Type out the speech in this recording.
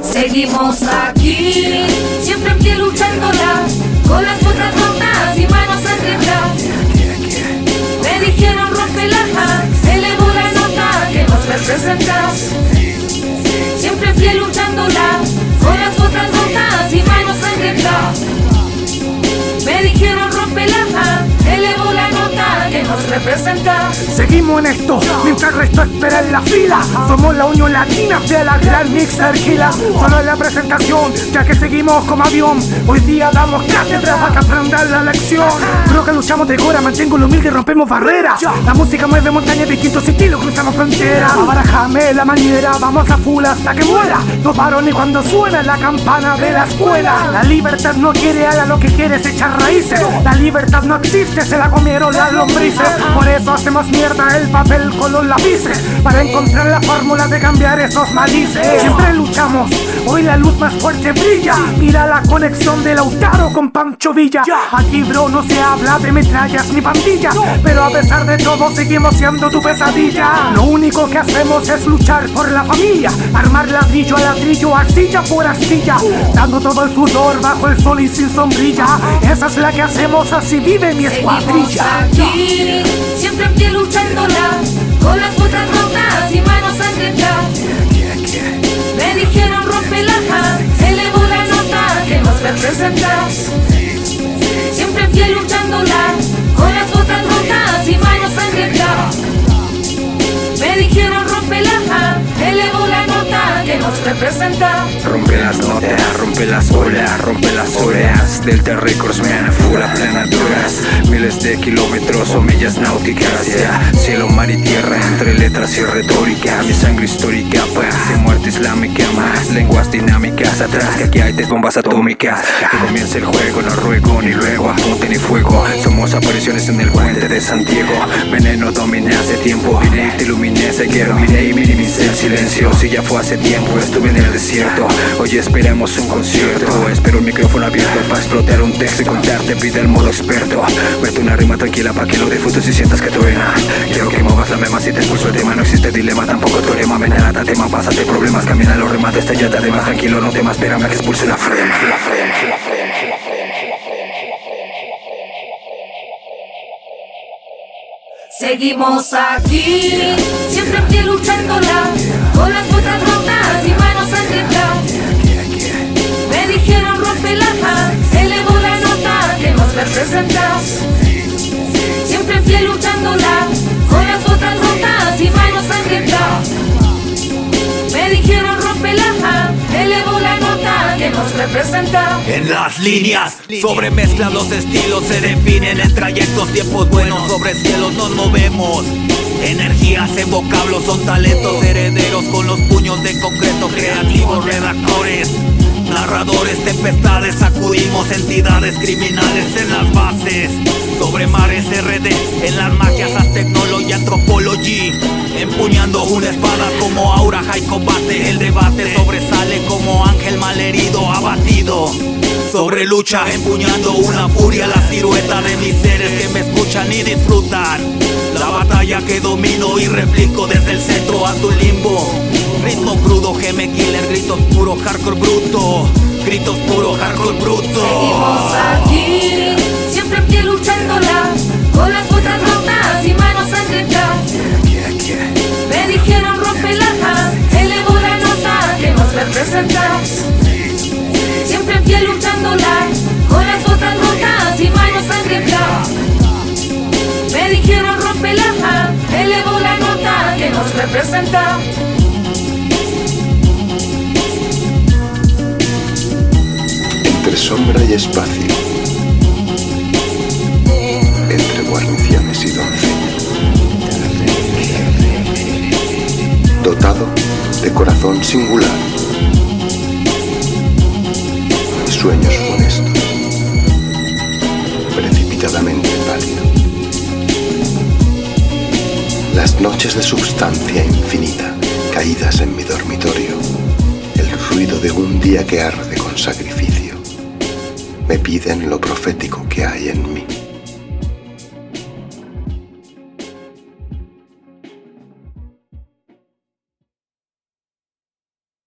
Seguimos aquí, siempre en pie luchándola, con nota que nos representa. Seguimos en esto, mientras el resto espera en la fila. Somos la unión latina de la gran mixer gila. Solo en la presentación, ya que seguimos como avión. Hoy día damos cátedra para que aprendan la lección. Creo que luchamos de cora, mantengo lo humilde y rompemos barreras. La música mueve montañas, distintos estilos, cruzamos fronteras. Abarajame la manera, vamos a full hasta que muera. No paro ni cuando suena la campana de la escuela. La libertad no quiere ala, lo que quiere es echar raíces. La libertad no existe, se la comieron las lombrices. Por eso hacemos mierda el papel con los lápices Para encontrar la fórmula de cambiar esos malices. Siempre luchamos, hoy la luz más fuerte brilla. Mira la conexión de Lautaro con Pancho Villa. Aquí bro no se habla de metrallas ni pandillas Pero a pesar de todo seguimos siendo tu pesadilla. Lo único que hacemos es luchar por la familia Armar ladrillo a ladrillo, arcilla por arcilla Dando todo el sudor bajo el sol y sin sombrilla. Esa es la que hacemos, así vive mi escuadrilla siempre en pie luchándola, con las botas rotas y manos sangrientas. Me dijeron rompe la elevo la nota que nos representas. Rompe las notas, rompe las olas, rompe las oreas. Del Records, man, full a planaduras Miles de kilómetros o millas náuticas, yeah. Cielo, mar y tierra, entre letras y retórica. Mi sangre histórica, paz y muerte islámica Más lenguas dinámicas atrás, que aquí hay tres bombas atómicas. Que comience el juego, no ruego ni luego apunte ni fuego. Somos apariciones en el puente de Santiago Veneno dominé hace tiempo, vine, te iluminé, sé que dominé y minimicé el silencio. Si ya fue hace tiempo, estuve en el desierto. Hoy esperemos un concierto, espero un micrófono abierto para explotar un texto y contarte, pide el modo experto. Mete una rima tranquila para que lo disfrutes y sientas que truena. Quiero que muevas la mema si te expulso el tema. No existe dilema, tampoco teorema. Menarata, tema, pásate problemas. Camina los remates, te de más. Tranquilo No temas, espérame que expulse la frema La frema, la frema, la frema Seguimos aquí, siempre en pie luchándola, con las botas rotas y manos. Me dijeron rompe la elevo la nota que nos representas. Siempre pie luchándola, con las botas rotas y manos sangrientas. Me dijeron rompe la elevo la nota que nos representa. En las líneas, sobre mezclas los estilos se definen en trayectos, tiempos buenos sobre cielos nos movemos. Energías en vocablos son talentos herederos con los puños de concreto, creativos redactores. Narradores, tempestades, sacudimos entidades criminales en las bases. Sobre mares RD, en las magias, tecnología, antropology. Empuñando una espada como aura, high combate. El debate sobresale Lucha, empuñando una furia, la silueta de mis seres que me escuchan y disfrutan. La batalla que domino y replico desde el centro a tu limbo. Ritmo crudo, geme killer, gritos puro, hardcore bruto. Gritos puro, hardcore bruto. Seguimos aquí, siempre en pie luchándola, con las botas rotas y manos sangrientas. Me dijeron rompe la elevo la nota que nos representas. Representa. Entre sombra y espacio. Entre guarniciones y doncellas. Dotado de corazón singular. Y sueños Las noches de substancia infinita caídas en mi dormitorio. El ruido de un día que arde con sacrificio me piden lo profético que.